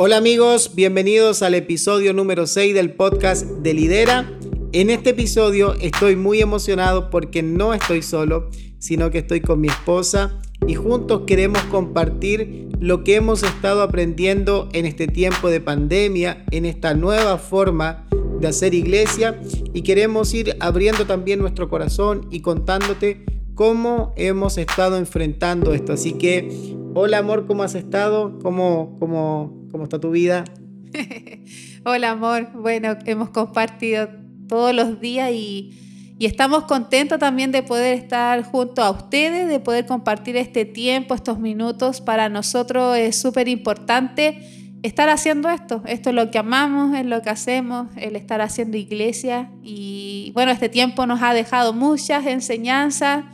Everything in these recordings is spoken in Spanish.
Hola amigos, bienvenidos al episodio número 6 del podcast de Lidera. En este episodio estoy muy emocionado porque no estoy solo, sino que estoy con mi esposa y juntos queremos compartir lo que hemos estado aprendiendo en este tiempo de pandemia, en esta nueva forma de hacer iglesia y queremos ir abriendo también nuestro corazón y contándote cómo hemos estado enfrentando esto. Así que, hola amor, ¿cómo has estado? ¿Cómo, cómo, ¿Cómo está tu vida? Hola amor, bueno, hemos compartido todos los días y, estamos contentos también de poder estar junto a ustedes, de poder compartir este tiempo, estos minutos. Para nosotros es súper importante estar haciendo esto. Esto es lo que amamos, es lo que hacemos, el estar haciendo iglesia. Y bueno, este tiempo nos ha dejado muchas enseñanzas,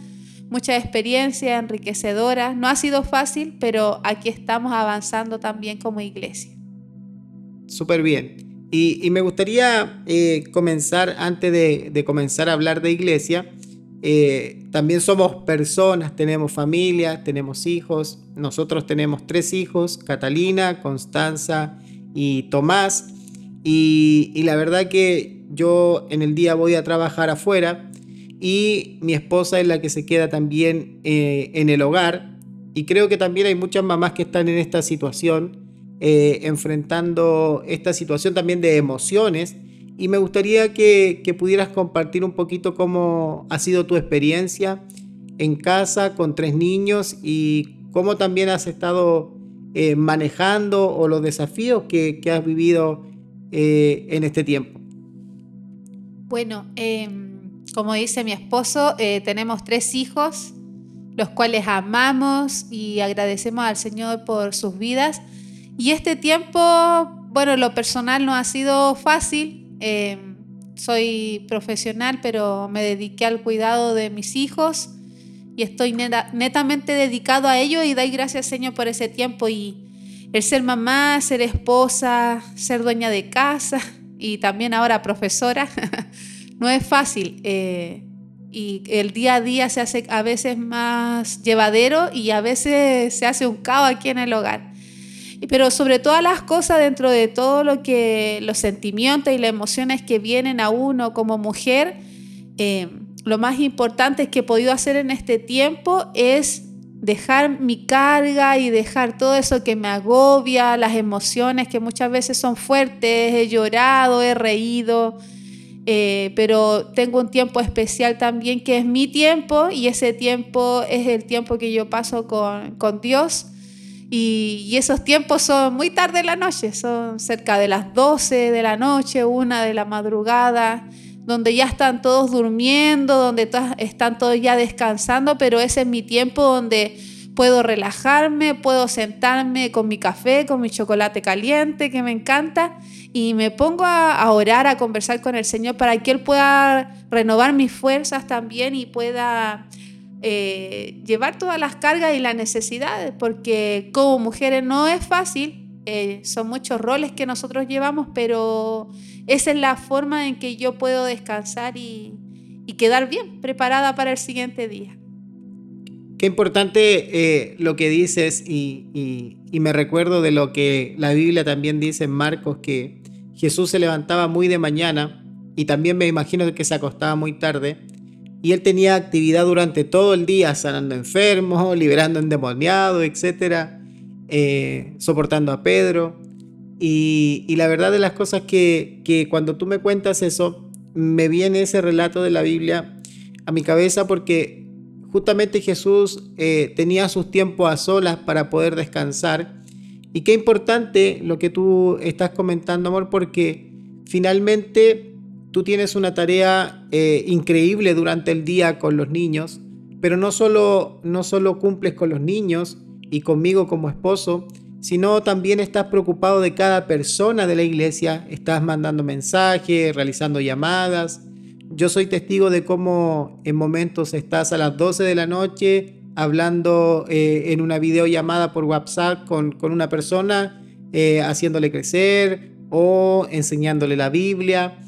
mucha experiencia enriquecedora. No ha sido fácil, pero aquí estamos avanzando también como iglesia. Súper bien. Y, me gustaría eh, comenzar, antes de, comenzar a hablar de iglesia, eh, también somos personas, tenemos familia, tenemos hijos. Nosotros tenemos tres hijos, Catalina, Constanza y Tomás. Y, y la verdad que yo en el día voy a trabajar afuera y mi esposa es la que se queda también eh, en el hogar. Y creo que también hay muchas mamás que están en esta situación, eh, enfrentando esta situación también de emociones. Y me gustaría que, pudieras compartir un poquito cómo ha sido tu experiencia en casa con tres niños y cómo también has estado eh, manejando o los desafíos que, has vivido en este tiempo. Bueno, em, como dice mi esposo, eh, tenemos tres hijos, los cuales amamos y agradecemos al Señor por sus vidas. Y este tiempo, bueno, lo personal no ha sido fácil. Eh, soy profesional, pero me dediqué al cuidado de mis hijos y estoy netamente dedicado a ello y doy gracias Señor por ese tiempo y el ser mamá, ser esposa, ser dueña de casa y también ahora profesora. no es fácil. Eh, y el día a día se hace a veces más llevadero y a veces se hace un caos aquí en el hogar. Pero sobre todas las cosas, dentro de todo lo que los sentimientos y las emociones que vienen a uno como mujer, eh, lo más importante que he podido hacer en este tiempo es dejar mi carga y dejar todo eso que me agobia, las emociones que muchas veces son fuertes, he llorado, he reído, eh, pero tengo un tiempo especial también que es mi tiempo y ese tiempo es el tiempo que yo paso con, con Dios. Y, y, esos tiempos son muy tarde en la noche, son cerca de las 12 de la noche, una de la madrugada, donde ya están todos durmiendo, donde están todos ya descansando, pero ese es mi tiempo donde puedo relajarme, puedo sentarme con mi café, con mi chocolate caliente que me encanta y me pongo a, orar, a conversar con el Señor para que Él pueda renovar mis fuerzas también y pueda eh, llevar todas las cargas y las necesidades, porque como mujeres no es fácil, eh, son muchos roles que nosotros llevamos, pero esa es la forma en que yo puedo descansar y quedar bien preparada para el siguiente día. Qué importante eh, lo que dices y, me recuerdo de lo que la Biblia también dice en Marcos, que Jesús se levantaba muy de mañana y también me imagino que se acostaba muy tarde y él tenía actividad durante todo el día, sanando enfermos, liberando endemoniados, etcétera, eh, soportando a Pedro. Y, la verdad de las cosas que, que cuando tú me cuentas eso, me viene ese relato de la Biblia a mi cabeza porque justamente Jesús eh, tenía sus tiempos a solas para poder descansar. Y qué importante lo que tú estás comentando, amor, porque finalmente tú tienes una tarea eh, increíble durante el día con los niños, pero no solo, no solo cumples con los niños y conmigo como esposo, sino también estás preocupado de cada persona de la iglesia, estás mandando mensajes, realizando llamadas, yo soy testigo de cómo en momentos estás a las 12 de la noche hablando eh, en una videollamada por WhatsApp con, una persona, eh, haciéndole crecer o enseñándole la Biblia.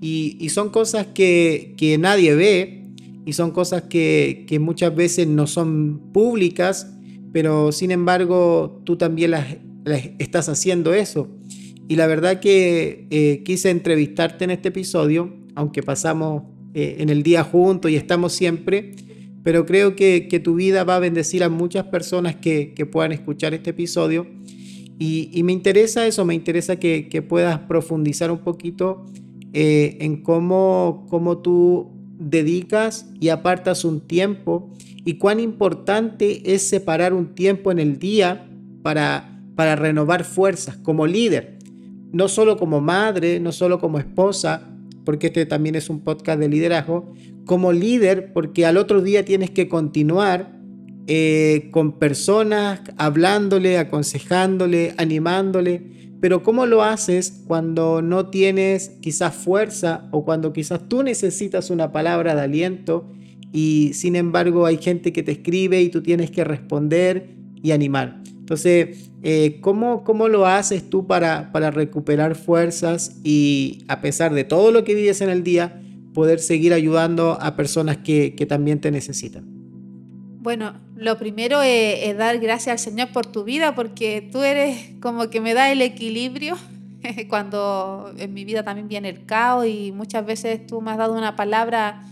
Y, son cosas que, nadie ve y son cosas que, muchas veces no son públicas, pero sin embargo tú también las estás haciendo eso. Y la verdad que eh, quise entrevistarte en este episodio, aunque pasamos eh, en el día juntos y estamos siempre, pero creo que, tu vida va a bendecir a muchas personas que, puedan escuchar este episodio. Y, me interesa eso, me interesa que, puedas profundizar un poquito eh, en cómo, cómo tú dedicas y apartas un tiempo y cuán importante es separar un tiempo en el día para, para renovar fuerzas como líder, no solo como madre, no solo como esposa, porque este también es un podcast de liderazgo, como líder, porque al otro día tienes que continuar eh, con personas, hablándole, aconsejándole, animándole, pero ¿cómo lo haces cuando no tienes quizás fuerza o cuando quizás tú necesitas una palabra de aliento y sin embargo hay gente que te escribe y tú tienes que responder y animar? Entonces, eh, ¿cómo, ¿cómo, lo haces tú para, para recuperar fuerzas y a pesar de todo lo que vives en el día, poder seguir ayudando a personas que, que también te necesitan? Bueno, lo primero es, dar gracias al Señor por tu vida, porque tú eres como que me da el equilibrio cuando en mi vida también viene el caos y muchas veces tú me has dado una palabra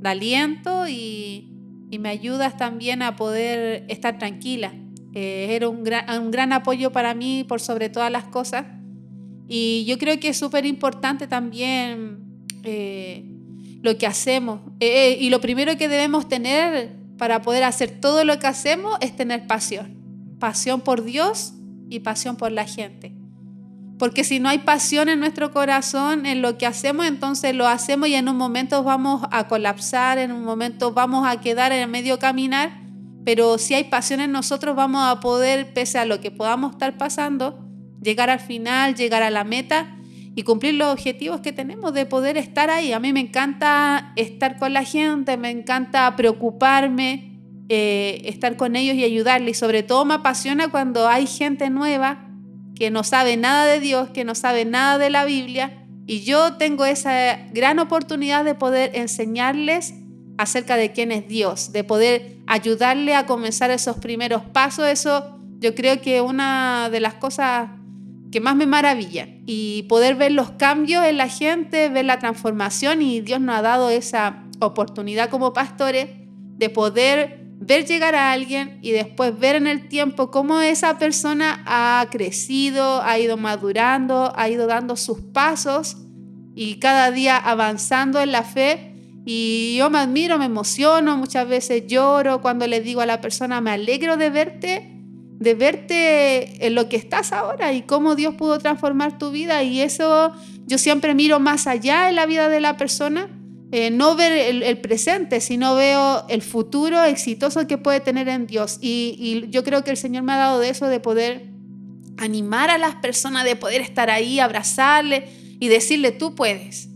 de aliento y, y me ayudas también a poder estar tranquila. Eh, era un gran, un gran apoyo para mí por sobre todas las cosas. Y yo creo que es súper importante también eh, lo que hacemos. Eh, y lo primero que debemos tener para poder hacer todo lo que hacemos es tener pasión. Pasión por Dios y pasión por la gente. Porque si no hay pasión en nuestro corazón en lo que hacemos, entonces lo hacemos y en un momento vamos a colapsar, en un momento vamos a quedar en medio caminar pero si hay pasión en nosotros vamos a poder, pese a lo que podamos estar pasando, llegar al final, llegar a la meta y cumplir los objetivos que tenemos de poder estar ahí. A mí me encanta estar con la gente, me encanta preocuparme, eh, estar con ellos y ayudarles. Y sobre todo me apasiona cuando hay gente nueva que no sabe nada de Dios, que no sabe nada de la Biblia. Y yo tengo esa gran oportunidad de poder enseñarles acerca de quién es Dios, de poder ayudarle a comenzar esos primeros pasos. Eso yo creo que una de las cosas que más me maravilla y poder ver los cambios en la gente, ver la transformación y Dios nos ha dado esa oportunidad como pastores de poder ver llegar a alguien y después ver en el tiempo cómo esa persona ha crecido, ha ido madurando, ha ido dando sus pasos y cada día avanzando en la fe y yo me admiro, me emociono, muchas veces lloro cuando le digo a la persona, me alegro de verte, de verte en lo que estás ahora y cómo Dios pudo transformar tu vida. Y eso yo siempre miro más allá en la vida de la persona, eh, no ver el, presente, sino veo el futuro exitoso que puede tener en Dios. Y, y yo creo que el Señor me ha dado de eso, de poder animar a las personas, de poder estar ahí, abrazarle y decirle, tú puedes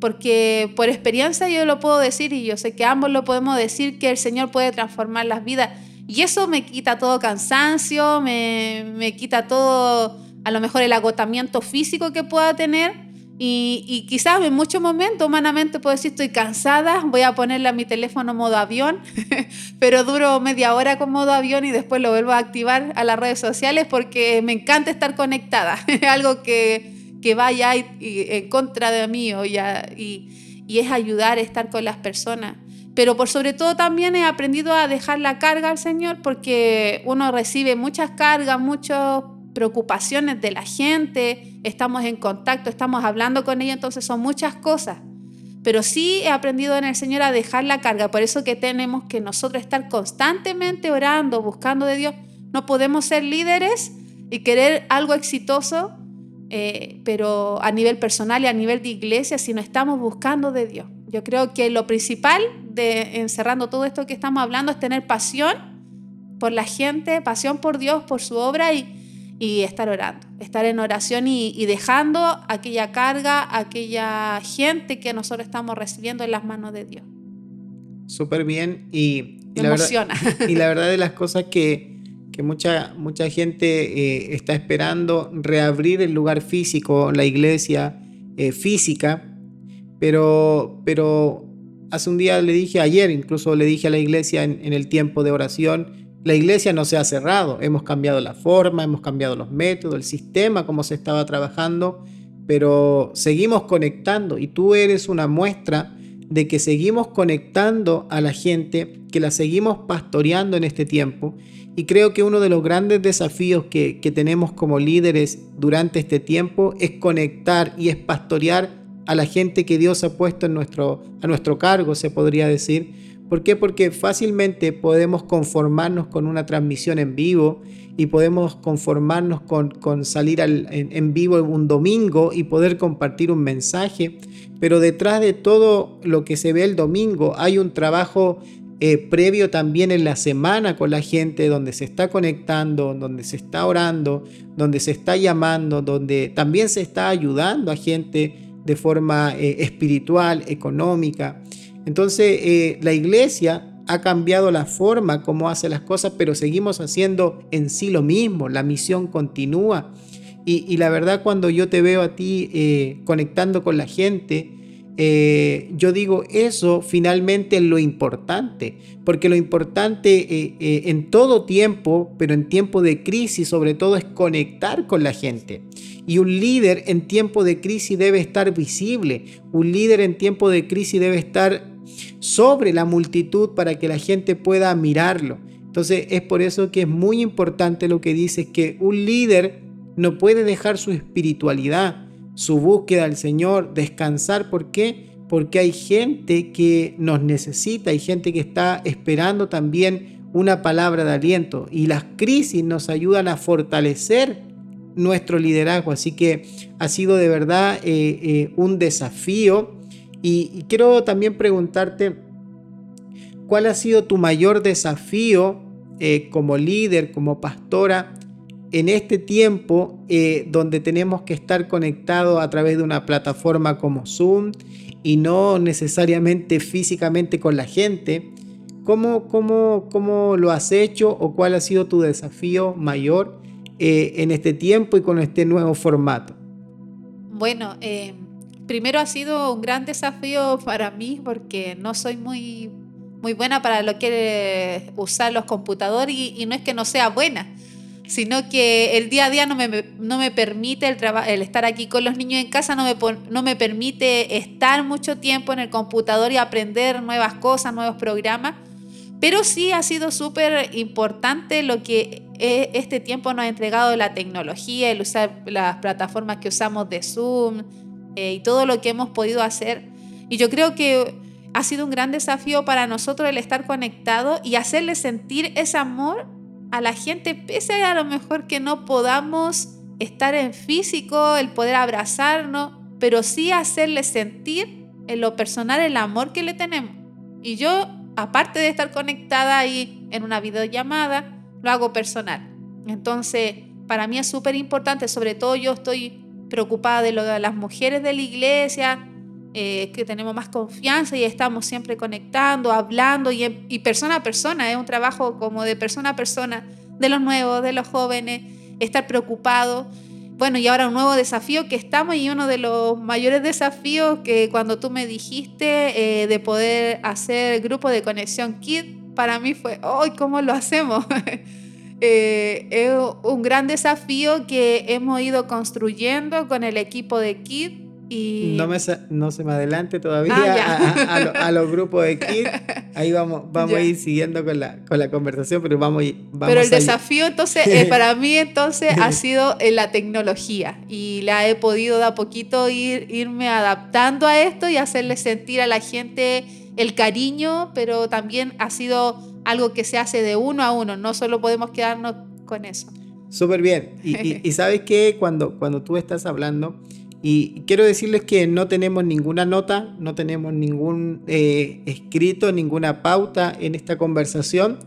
porque por experiencia yo lo puedo decir y yo sé que ambos lo podemos decir que el Señor puede transformar las vidas. Y eso me quita todo cansancio, me, quita todo, a lo mejor el agotamiento físico que pueda tener. Y, quizás en muchos momentos humanamente puedo decir estoy cansada, voy a ponerle a mi teléfono modo avión, pero duro media hora con modo avión y después lo vuelvo a activar a las redes sociales porque me encanta estar conectada. Algo que, que vaya en contra de mí y, y es ayudar a estar con las personas. Pero por sobre todo también he aprendido a dejar la carga al Señor porque uno recibe muchas cargas, muchas preocupaciones de la gente, estamos en contacto, estamos hablando con ellos, entonces son muchas cosas. Pero sí he aprendido en el Señor a dejar la carga, por eso que tenemos que nosotros estar constantemente orando, buscando de Dios. No podemos ser líderes y querer algo exitoso eh, pero a nivel personal y a nivel de iglesia, si no estamos buscando de Dios. Yo creo que lo principal de encerrando todo esto que estamos hablando es tener pasión por la gente, pasión por Dios, por su obra y, y estar orando, estar en oración y, dejando aquella carga, aquella gente que nosotros estamos recibiendo en las manos de Dios. Súper bien y, y, la emociona. Verdad, y la verdad de las cosas que que mucha, mucha gente eh, está esperando reabrir el lugar físico, la iglesia eh, física, pero, pero hace un día le dije, ayer incluso le dije a la iglesia en, el tiempo de oración, La iglesia no se ha cerrado, hemos cambiado la forma, hemos cambiado los métodos, el sistema, como se estaba trabajando, pero seguimos conectando y tú eres una muestra de que seguimos conectando a la gente, que la seguimos pastoreando en este tiempo. Y creo que uno de los grandes desafíos que, tenemos como líderes durante este tiempo es conectar y es pastorear a la gente que Dios ha puesto en nuestro, a nuestro cargo, se podría decir ¿Por qué? Porque fácilmente podemos conformarnos con una transmisión en vivo y podemos conformarnos con, salir en, vivo un domingo y poder compartir un mensaje, pero detrás de todo lo que se ve el domingo hay un trabajo eh, previo también en la semana con la gente, donde se está conectando, donde se está orando, donde se está llamando, donde también se está ayudando a gente de forma eh, espiritual, económica. Entonces, eh, la iglesia ha cambiado la forma como hace las cosas, pero seguimos haciendo en sí lo mismo, la misión continúa. Y, la verdad, cuando yo te veo a ti conectando con la gente, eh, yo digo eso finalmente es lo importante, porque lo importante en todo tiempo, pero en tiempo de crisis sobre todo, es conectar con la gente. Y un líder en tiempo de crisis debe estar visible, un líder en tiempo de crisis debe estar sobre la multitud para que la gente pueda mirarlo. Entonces es por eso que es muy importante lo que dice, que un líder no puede dejar su espiritualidad, su búsqueda al Señor, descansar. ¿Por qué? Porque hay gente que nos necesita, hay gente que está esperando también una palabra de aliento y las crisis nos ayudan a fortalecer nuestro liderazgo. Así que ha sido de verdad eh, eh, un desafío y, quiero también preguntarte, ¿cuál ha sido tu mayor desafío eh, como líder, como pastora, en este tiempo eh, donde tenemos que estar conectados a través de una plataforma como Zoom y no necesariamente físicamente con la gente? ¿Cómo, cómo, cómo lo has hecho o cuál ha sido tu desafío mayor eh, en este tiempo y con este nuevo formato? Bueno, eh, primero ha sido un gran desafío para mí porque no soy muy, muy buena para lo que usar los computadores y, no es que no sea buena, sino que el día a día no me, no me permite el, el estar aquí con los niños en casa, no me, no me permite estar mucho tiempo en el computador y aprender nuevas cosas, nuevos programas. Pero sí ha sido súper importante lo que e, este tiempo nos ha entregado la tecnología, el usar las plataformas que usamos de Zoom, eh, y todo lo que hemos podido hacer. Y yo creo que ha sido un gran desafío para nosotros el estar conectados y hacerle sentir ese amor a la gente, pese a, lo mejor que no podamos estar en físico, el poder abrazarnos, pero sí hacerle sentir en lo personal el amor que le tenemos. Y yo, aparte de estar conectada ahí en una videollamada, lo hago personal. Entonces, para mí es súper importante, sobre todo yo estoy preocupada de lo de las mujeres de la iglesia, eh, que tenemos más confianza y estamos siempre conectando, hablando y, y, persona a persona, es un trabajo como de persona a persona, de los nuevos, de los jóvenes, estar preocupado. Bueno, y ahora un nuevo desafío que estamos y uno de los mayores desafíos que cuando tú me dijiste eh, de poder hacer grupo de conexión KID, para mí fue, ¡ay, cómo lo hacemos! Eh, es un gran desafío que hemos ido construyendo con el equipo de KID. Y... No, me, no se me adelante todavía ah, a, los grupos de KID. Ahí vamos, vamos a ir siguiendo con la, con la conversación, pero vamos, vamos Pero el desafío entonces, eh, para mí entonces ha sido en la tecnología y la he podido de a poquito ir, irme adaptando a esto y hacerle sentir a la gente el cariño, pero también ha sido algo que se hace de uno a uno, no solo podemos quedarnos con eso. Súper bien. Y, sabes que cuando, cuando tú estás hablando, y quiero decirles que no tenemos ninguna nota, no tenemos ningún eh, escrito, ninguna pauta en esta conversación.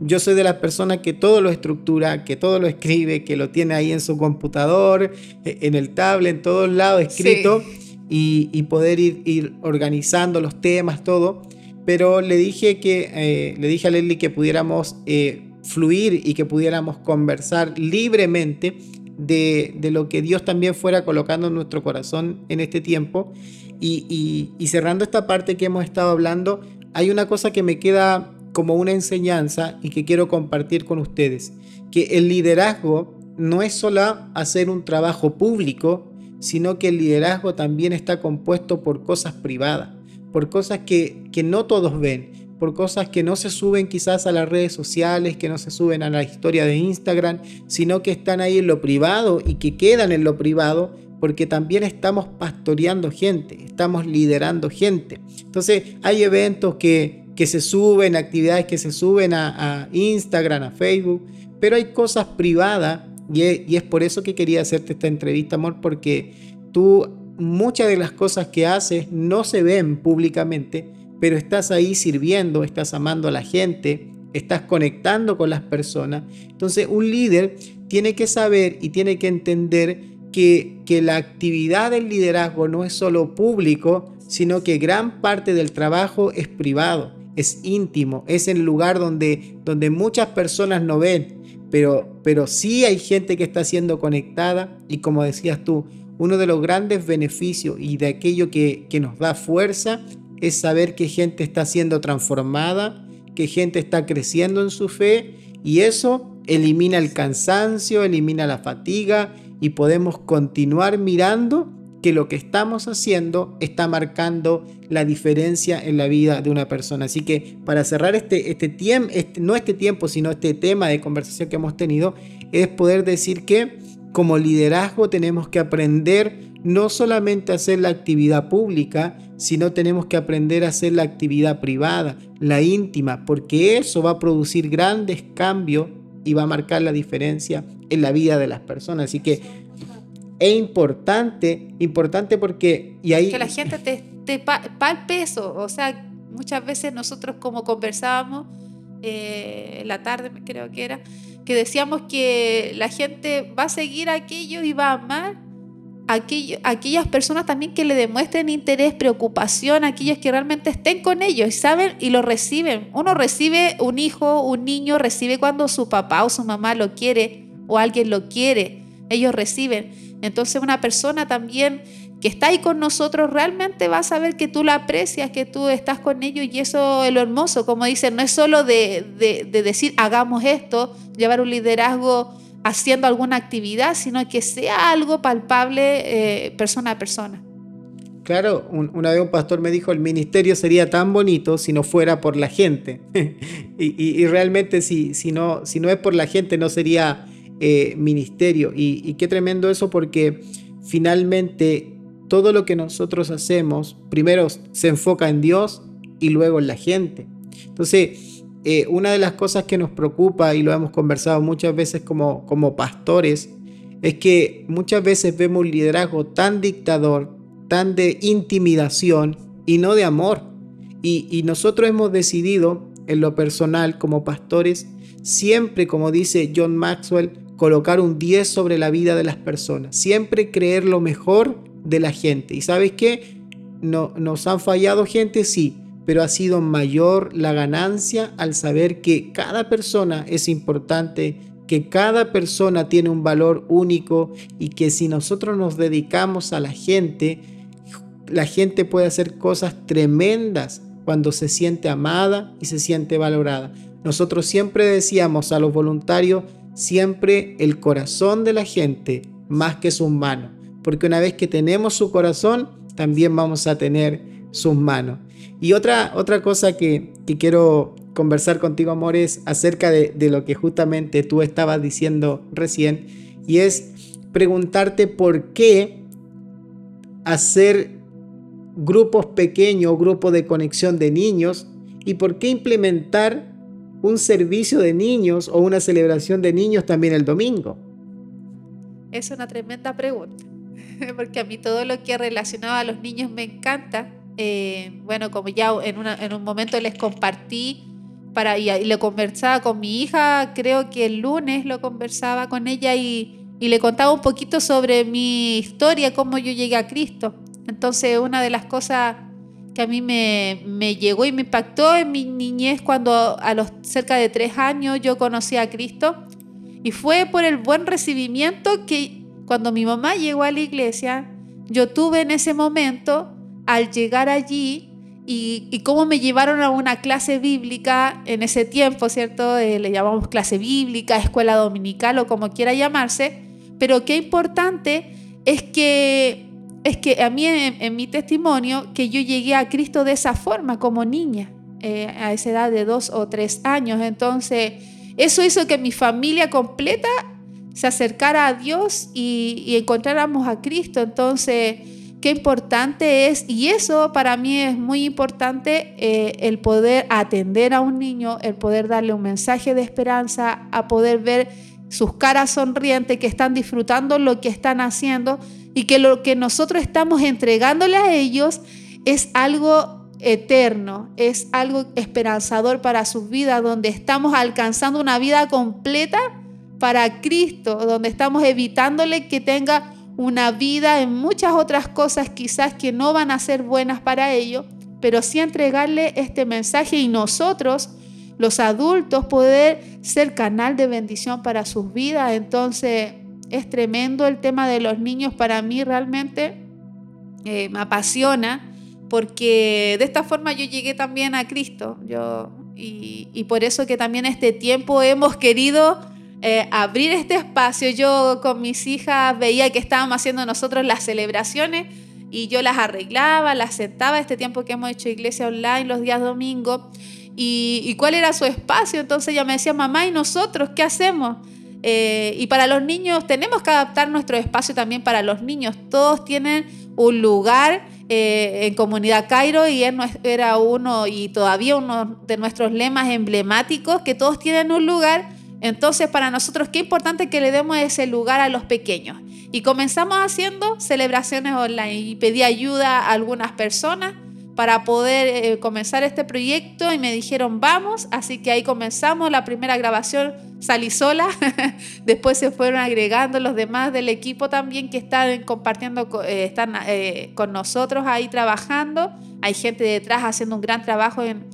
Yo soy de las personas que todo lo estructura, que todo lo escribe, que lo tiene ahí en su computador, e, en el tablet, en todos lados escrito y, poder ir, ir, organizando los temas, todo. Pero le dije, que, eh, le dije a Leslie que pudiéramos eh, fluir y que pudiéramos conversar libremente de, lo que Dios también fuera colocando en nuestro corazón en este tiempo. Y, y, cerrando esta parte que hemos estado hablando, hay una cosa que me queda como una enseñanza y que quiero compartir con ustedes, que el liderazgo no es solo hacer un trabajo público, sino que el liderazgo también está compuesto por cosas privadas, por cosas que, que no todos ven, por cosas que no se suben quizás a las redes sociales, que no se suben a la historia de Instagram, sino que están ahí en lo privado y que quedan en lo privado porque también estamos pastoreando gente, estamos liderando gente. Entonces hay eventos que, que se suben, actividades que se suben a, Instagram, a Facebook, pero hay cosas privadas y es, y es por eso que quería hacerte esta entrevista, amor, porque tú muchas de las cosas que haces no se ven públicamente, pero estás ahí sirviendo, estás amando a la gente, estás conectando con las personas. Entonces un líder tiene que saber y tiene que entender que, la actividad del liderazgo no es solo público, sino que gran parte del trabajo es privado, es íntimo, es el lugar donde, donde muchas personas no ven, pero, pero sí hay gente que está siendo conectada y como decías tú, uno de los grandes beneficios y de aquello que, que nos da fuerza es saber que gente está siendo transformada, que gente está creciendo en su fe y eso elimina el cansancio, elimina la fatiga y podemos continuar mirando que lo que estamos haciendo está marcando la diferencia en la vida de una persona. Así que para cerrar este, este tiempo, este, no este tiempo, sino este tema de conversación que hemos tenido, es poder decir que como liderazgo tenemos que aprender no solamente hacer la actividad pública, sino tenemos que aprender a hacer la actividad privada, la íntima, porque eso va a producir grandes cambios y va a marcar la diferencia en la vida de las personas. Así que es importante, importante porque... Que la gente te, te palpe eso. O sea, muchas veces nosotros como conversábamos, eh, la tarde creo que era, que decíamos que la gente va a seguir aquello y va a amar aquellas personas también que le demuestren interés, preocupación, aquellos que realmente estén con ellos y saben y lo reciben. Uno recibe un hijo, un niño recibe cuando su papá o su mamá lo quiere o alguien lo quiere. Ellos reciben. Entonces una persona también que está ahí con nosotros realmente va a saber que tú la aprecias, que tú estás con ellos y eso es lo hermoso. Como dicen, no es solo de, de decir hagamos esto, llevar un liderazgo haciendo alguna actividad, sino que sea algo palpable eh, persona a persona. Claro, una vez un pastor me dijo, el ministerio sería tan bonito si no fuera por la gente. y, realmente si, si, no, si no es por la gente no sería eh, ministerio. Y, y qué tremendo eso porque finalmente todo lo que nosotros hacemos, primero se enfoca en Dios y luego en la gente. Entonces, eh, una de las cosas que nos preocupa y lo hemos conversado muchas veces como, como pastores es que muchas veces vemos un liderazgo tan dictador, tan de intimidación y no de amor. Y, y nosotros hemos decidido en lo personal como pastores siempre, como dice John Maxwell, colocar un 10 sobre la vida de las personas, siempre creer lo mejor de la gente. ¿Y sabes qué? No, nos han fallado gente, sí, pero ha sido mayor la ganancia al saber que cada persona es importante, que cada persona tiene un valor único y que si nosotros nos dedicamos a la gente, la gente puede hacer cosas tremendas cuando se siente amada y se siente valorada. Nosotros siempre decíamos a los voluntarios, siempre el corazón de la gente más que sus manos, porque una vez que tenemos su corazón, también vamos a tener sus manos. Y otra, otra cosa que, quiero conversar contigo, amor, es acerca de, lo que justamente tú estabas diciendo recién, y es preguntarte por qué hacer grupos pequeños, grupos de conexión de niños, y por qué implementar un servicio de niños o una celebración de niños también el domingo. Es una tremenda pregunta, porque a mí todo lo que relacionado a los niños me encanta eh, bueno, como ya en, un momento les compartí para, y, le conversaba con mi hija, creo que el lunes lo conversaba con ella y, le contaba un poquito sobre mi historia, cómo yo llegué a Cristo. Entonces, una de las cosas que a mí me, me, llegó y me impactó en mi niñez cuando a los cerca de tres años yo conocí a Cristo y fue por el buen recibimiento que cuando mi mamá llegó a la iglesia, yo tuve en ese momento al llegar allí y, cómo me llevaron a una clase bíblica en ese tiempo, ¿cierto? Eh, le llamamos clase bíblica, escuela dominical o como quiera llamarse, pero qué importante es que, es que a mí en, mi testimonio, que yo llegué a Cristo de esa forma, como niña, eh, a esa edad de dos o tres años. Entonces, eso hizo que mi familia completa se acercara a Dios y, y encontráramos a Cristo. Entonces, qué importante es, y eso para mí es muy importante, eh, el poder atender a un niño, el poder darle un mensaje de esperanza, a poder ver sus caras sonrientes, que están disfrutando lo que están haciendo y que lo que nosotros estamos entregándole a ellos es algo eterno, es algo esperanzador para sus vidas, donde estamos alcanzando una vida completa para Cristo, donde estamos evitándole que tenga una vida en muchas otras cosas quizás que no van a ser buenas para ellos, pero sí entregarle este mensaje y nosotros, los adultos, poder ser canal de bendición para sus vidas. Entonces, es tremendo el tema de los niños para mí realmente eh, me apasiona porque de esta forma yo llegué también a Cristo yo, y, y por eso que también este tiempo hemos querido eh, abrir este espacio. Yo con mis hijas veía que estábamos haciendo nosotros las celebraciones y yo las arreglaba, las sentaba este tiempo que hemos hecho iglesia online los días domingos. Y, cuál era su espacio. Entonces ella me decía, mamá, ¿y nosotros qué hacemos? Eh, y para los niños tenemos que adaptar nuestro espacio también para los niños. Todos tienen un lugar eh, en Comunidad Cairo y era uno y todavía uno de nuestros lemas emblemáticos, que todos tienen un lugar entonces, para nosotros, qué importante que le demos ese lugar a los pequeños. Y comenzamos haciendo celebraciones online y pedí ayuda a algunas personas para poder eh, comenzar este proyecto y me dijeron vamos, así que ahí comenzamos. La primera grabación, salí sola, después se fueron agregando los demás del equipo también que están compartiendo, eh, están eh, con nosotros ahí trabajando, hay gente detrás haciendo un gran trabajo en,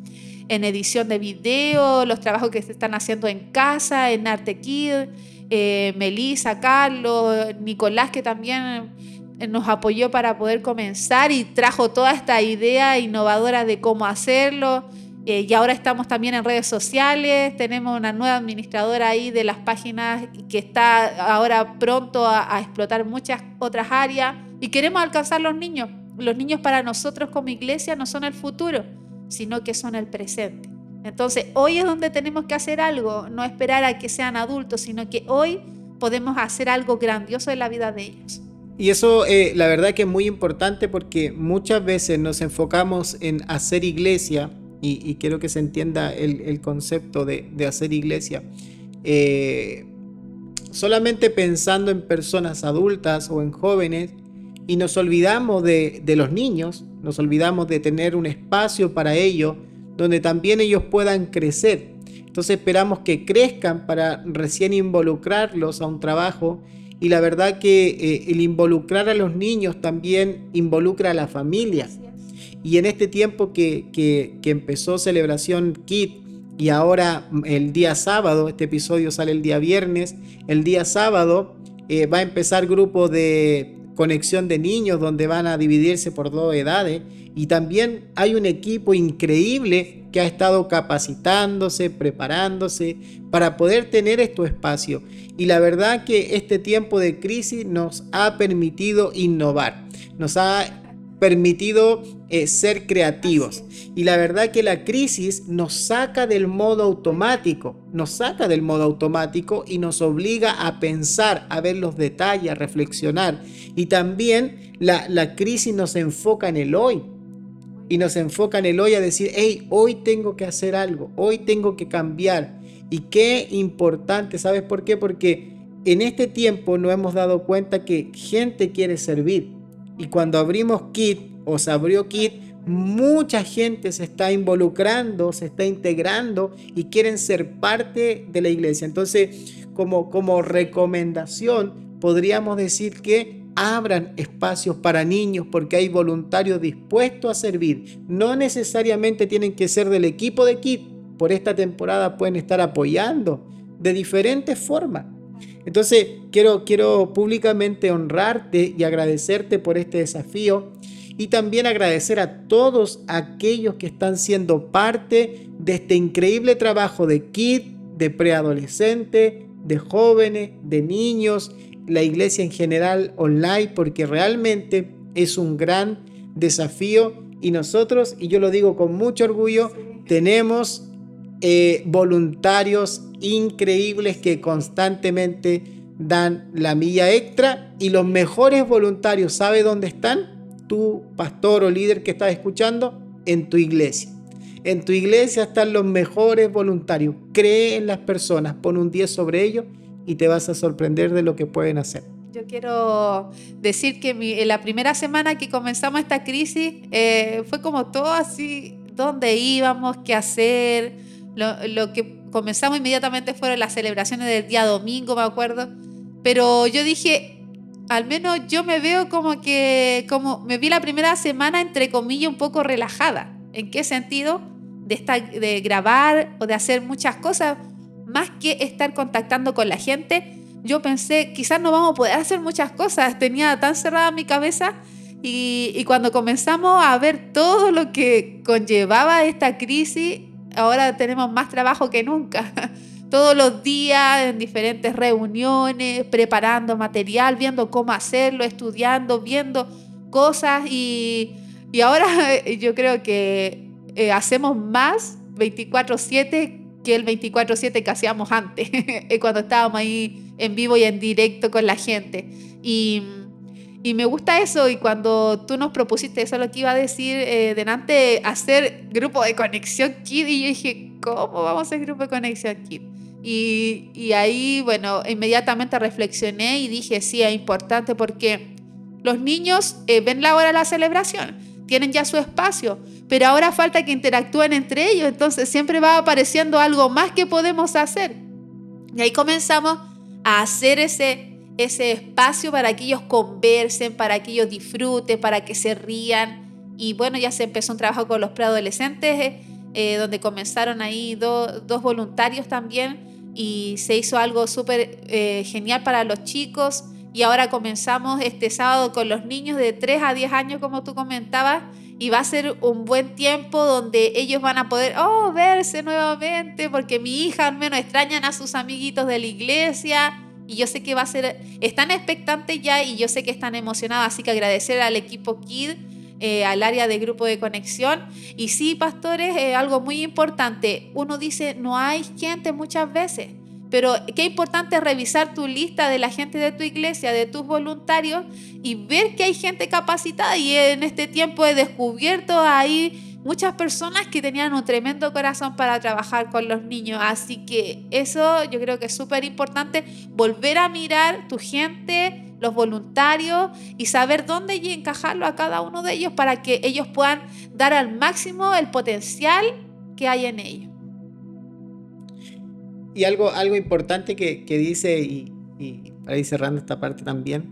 en edición de video, los trabajos que se están haciendo en casa, en Arte Kid, eh, Melissa, Carlos, Nicolás, que también eh, nos apoyó para poder comenzar y trajo toda esta idea innovadora de cómo hacerlo. Eh, y ahora estamos también en redes sociales, tenemos una nueva administradora ahí de las páginas que está ahora pronto a, a explotar muchas otras áreas y queremos alcanzar los niños. Los niños para nosotros como iglesia no son el futuro, sino que son el presente. Entonces, hoy es donde tenemos que hacer algo, no esperar a que sean adultos, sino que hoy podemos hacer algo grandioso en la vida de ellos. Y eso, eh, la verdad que es muy importante porque muchas veces nos enfocamos en hacer iglesia, y, quiero que se entienda el, concepto de, hacer iglesia, eh, solamente pensando en personas adultas o en jóvenes, y nos olvidamos de los niños, nos olvidamos de tener un espacio para ellos donde también ellos puedan crecer. Entonces esperamos que crezcan para recién involucrarlos a un trabajo y la verdad que eh, el involucrar a los niños también involucra a la familia. Y en este tiempo que, que, empezó Celebración Kit y ahora mm, el día sábado, este episodio sale el día viernes, el día sábado eh, va a empezar grupo de conexión de niños donde van a dividirse por dos edades y también hay un equipo increíble que ha estado capacitándose, preparándose para poder tener estos espacios. Y la verdad que este tiempo de crisis nos ha permitido innovar, nos ha permitido eh, ser creativos. Y la verdad que la crisis nos saca del modo automático, nos saca del modo automático y nos obliga a pensar, a ver los detalles, a reflexionar. Y también la, la crisis nos enfoca en el hoy. Y nos enfoca en el hoy a decir, hey, hoy tengo que hacer algo, hoy tengo que cambiar. Y qué importante, ¿sabes por qué? Porque en este tiempo nos hemos dado cuenta que gente quiere servir y cuando abrimos Kit o se abrió Kit, mucha gente se está involucrando, se está integrando y quieren ser parte de la iglesia. Entonces, como, como recomendación, podríamos decir que abran espacios para niños porque hay voluntarios dispuestos a servir. No necesariamente tienen que ser del equipo de KIT. Por esta temporada pueden estar apoyando de diferentes formas. Entonces, quiero, quiero públicamente honrarte y agradecerte por este desafío. y también agradecer a todos aquellos que están siendo parte de este increíble trabajo de KID, de preadolescente, de jóvenes, de niños, la iglesia en general online, porque realmente es un gran desafío y nosotros, y yo lo digo con mucho orgullo, tenemos eh, voluntarios increíbles que constantemente dan la milla extra y los mejores voluntarios, ¿sabe dónde están? Tu pastor o líder que estás escuchando, en tu iglesia. En tu iglesia están los mejores voluntarios. Cree en las personas, pon un 10 sobre ellos y te vas a sorprender de lo que pueden hacer. Yo quiero decir que en la primera semana que comenzamos esta crisis eh, fue como todo así, dónde íbamos, qué hacer. Lo, que comenzamos inmediatamente fueron las celebraciones del día domingo, me acuerdo. Pero yo dije, al menos yo me veo como que, como me vi la primera semana, entre comillas, un poco relajada. ¿En qué sentido? De, estar, de grabar o de hacer muchas cosas, más que estar contactando con la gente yo pensé, quizás no vamos a poder hacer muchas cosas, tenía tan cerrada mi cabeza y, cuando comenzamos a ver todo lo que conllevaba esta crisis, ahora tenemos más trabajo que nunca. Todos los días en diferentes reuniones, preparando material, viendo cómo hacerlo, estudiando, viendo cosas y, ahora yo creo que eh, hacemos más 24/7 que el 24/7 que hacíamos antes, cuando estábamos ahí en vivo y en directo con la gente. Y, y me gusta eso y cuando tú nos propusiste, eso es lo que iba a decir eh, delante, hacer grupo de conexión Kid y yo dije, ¿cómo vamos a hacer grupo de conexión Kid? Y, y ahí, bueno, inmediatamente reflexioné y dije, sí, es importante porque los niños eh, ven la hora de la celebración, tienen ya su espacio, pero ahora falta que interactúen entre ellos, entonces siempre va apareciendo algo más que podemos hacer. Y ahí comenzamos a hacer ese, ese espacio para que ellos conversen, para que ellos disfruten, para que se rían. Y bueno, ya se empezó un trabajo con los preadolescentes, eh, eh, donde comenzaron ahí dos voluntarios también y se hizo algo súper eh, genial para los chicos. Y ahora comenzamos este sábado con los niños de 3 a 10 años, como tú comentabas, y va a ser un buen tiempo donde ellos van a poder, oh, verse nuevamente, porque mi hija al menos extrañan a sus amiguitos de la iglesia. Y yo sé que va a ser, están expectantes ya y yo sé que están emocionados, así que agradecer al equipo KID, eh, al área de grupo de conexión. Y sí, pastores, algo muy importante, uno dice, no hay gente muchas veces, pero qué importante revisar tu lista de la gente de tu iglesia, de tus voluntarios y ver que hay gente capacitada. Y en este tiempo he descubierto ahí muchas personas que tenían un tremendo corazón para trabajar con los niños. Así que eso yo creo que es súper importante, volver a mirar tu gente, los voluntarios y saber dónde encajarlo a cada uno de ellos para que ellos puedan dar al máximo el potencial que hay en ellos y algo, algo importante que, dice, y, para ir cerrando esta parte también,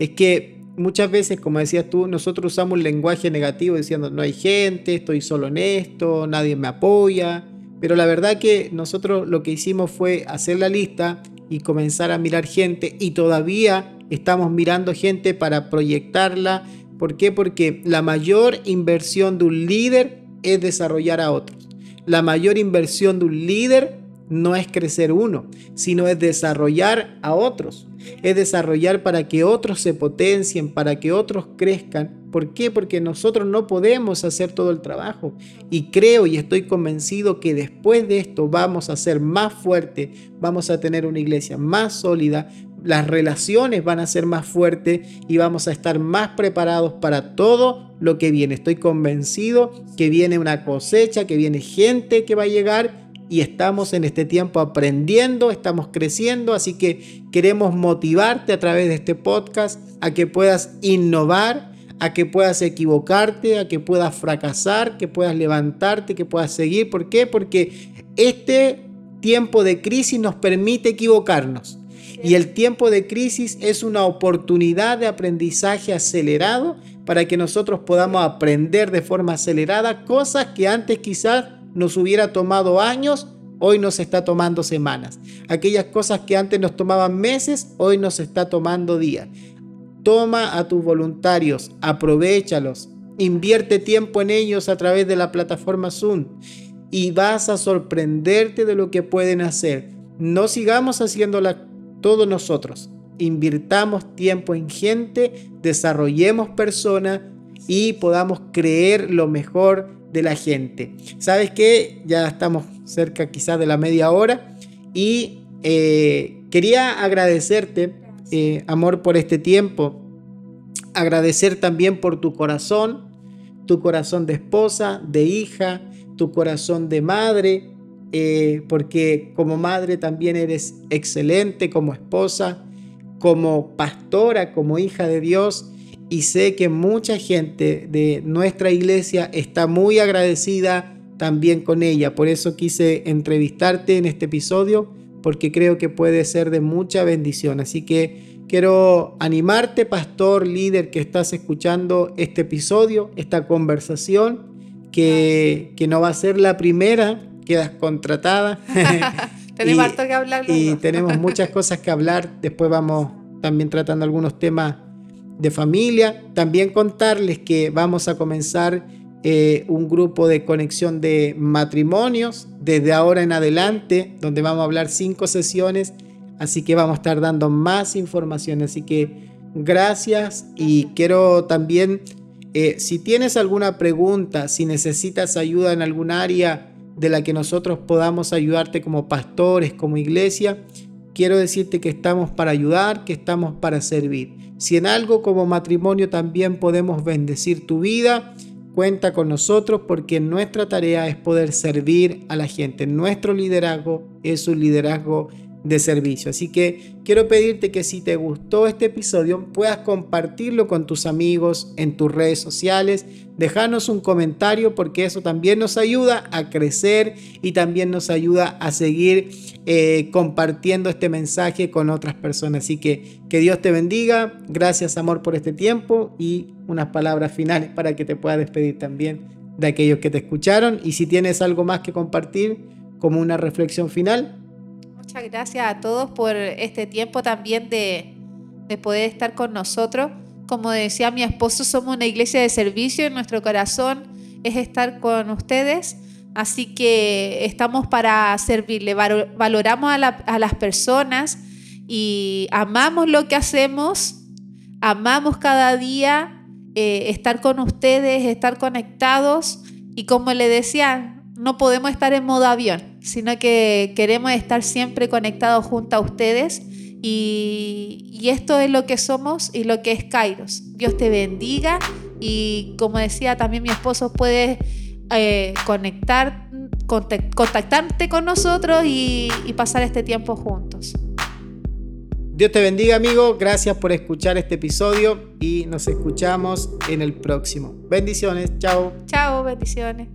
es que muchas veces, como decías tú, nosotros usamos un lenguaje negativo diciendo no hay gente, estoy solo en esto, nadie me apoya. Pero la verdad que nosotros lo que hicimos fue hacer la lista y comenzar a mirar gente y todavía estamos mirando gente para proyectarla. ¿Por qué? Porque la mayor inversión de un líder es desarrollar a otros. La mayor inversión de un líder no es crecer uno, sino es desarrollar a otros. Es desarrollar para que otros se potencien, para que otros crezcan. ¿Por qué? Porque nosotros no podemos hacer todo el trabajo. Y creo y estoy convencido que después de esto vamos a ser más fuertes, vamos a tener una iglesia más sólida, las relaciones van a ser más fuertes y vamos a estar más preparados para todo lo que viene. Estoy convencido que viene una cosecha, que viene gente que va a llegar y estamos en este tiempo aprendiendo, estamos creciendo, así que queremos motivarte a través de este podcast a que puedas innovar, a que puedas equivocarte, a que puedas fracasar, que puedas levantarte, que puedas seguir. ¿Por qué? Porque este tiempo de crisis nos permite equivocarnos. Y el tiempo de crisis es una oportunidad de aprendizaje acelerado para que nosotros podamos aprender de forma acelerada cosas que antes quizás nos hubiera tomado años, hoy nos está tomando semanas. Aquellas cosas que antes nos tomaban meses, hoy nos está tomando días. Toma a tus voluntarios, aprovechalos, Invierte tiempo en ellos a través de la plataforma Zoom y vas a sorprenderte de lo que pueden hacer. No sigamos haciéndola todos nosotros. Invirtamos tiempo en gente, desarrollemos personas y podamos creer lo mejor de la gente. ¿Sabes qué? Ya estamos cerca quizás de la media hora y eh, quería agradecerte, eh, amor, por este tiempo. Agradecer también por tu corazón, tu corazón de esposa, de hija, tu corazón de madre, eh, porque como madre también eres excelente, como esposa, como pastora, como hija de Dios. Y sé que mucha gente de nuestra iglesia está muy agradecida también con ella. Por eso quise entrevistarte en este episodio, porque creo que puede ser de mucha bendición. Así que quiero animarte, pastor, líder, que estás escuchando este episodio, esta conversación, que, que no va a ser la primera, quedas contratada. tenemos harto que hablar. Y tenemos muchas cosas que hablar. Después vamos también tratando algunos temas de familia. También contarles que vamos a comenzar eh, un grupo de conexión de matrimonios desde ahora en adelante, donde vamos a hablar cinco sesiones, así que vamos a estar dando más información. Así que gracias y quiero también, eh, si tienes alguna pregunta, si necesitas ayuda en algún área de la que nosotros podamos ayudarte como pastores, como iglesia, quiero decirte que estamos para ayudar, que estamos para servir. Si en algo como matrimonio también podemos bendecir tu vida, cuenta con nosotros porque nuestra tarea es poder servir a la gente. Nuestro liderazgo es un liderazgo de servicio. Así que quiero pedirte que si te gustó este episodio puedas compartirlo con tus amigos en tus redes sociales, dejarnos un comentario porque eso también nos ayuda a crecer y también nos ayuda a seguir eh, compartiendo este mensaje con otras personas. Así que que Dios te bendiga. Gracias amor por este tiempo y unas palabras finales para que te puedas despedir también de aquellos que te escucharon. Y si tienes algo más que compartir como una reflexión final. Muchas gracias a todos por este tiempo también de, de poder estar con nosotros. Como decía mi esposo, somos una iglesia de servicio y nuestro corazón es estar con ustedes Así que estamos para servirle, valoramos a, las personas y amamos lo que hacemos, amamos cada día eh, estar con ustedes, estar conectados y como le decía, no podemos estar en modo avión, sino que queremos estar siempre conectados junto a ustedes y, y esto es lo que somos y lo que es Kairos. Dios te bendiga y como decía también mi esposo puede eh, conectar, contactarte con nosotros y, y pasar este tiempo juntos. Dios te bendiga amigo, gracias por escuchar este episodio y nos escuchamos en el próximo. Bendiciones, chao. Chao, bendiciones.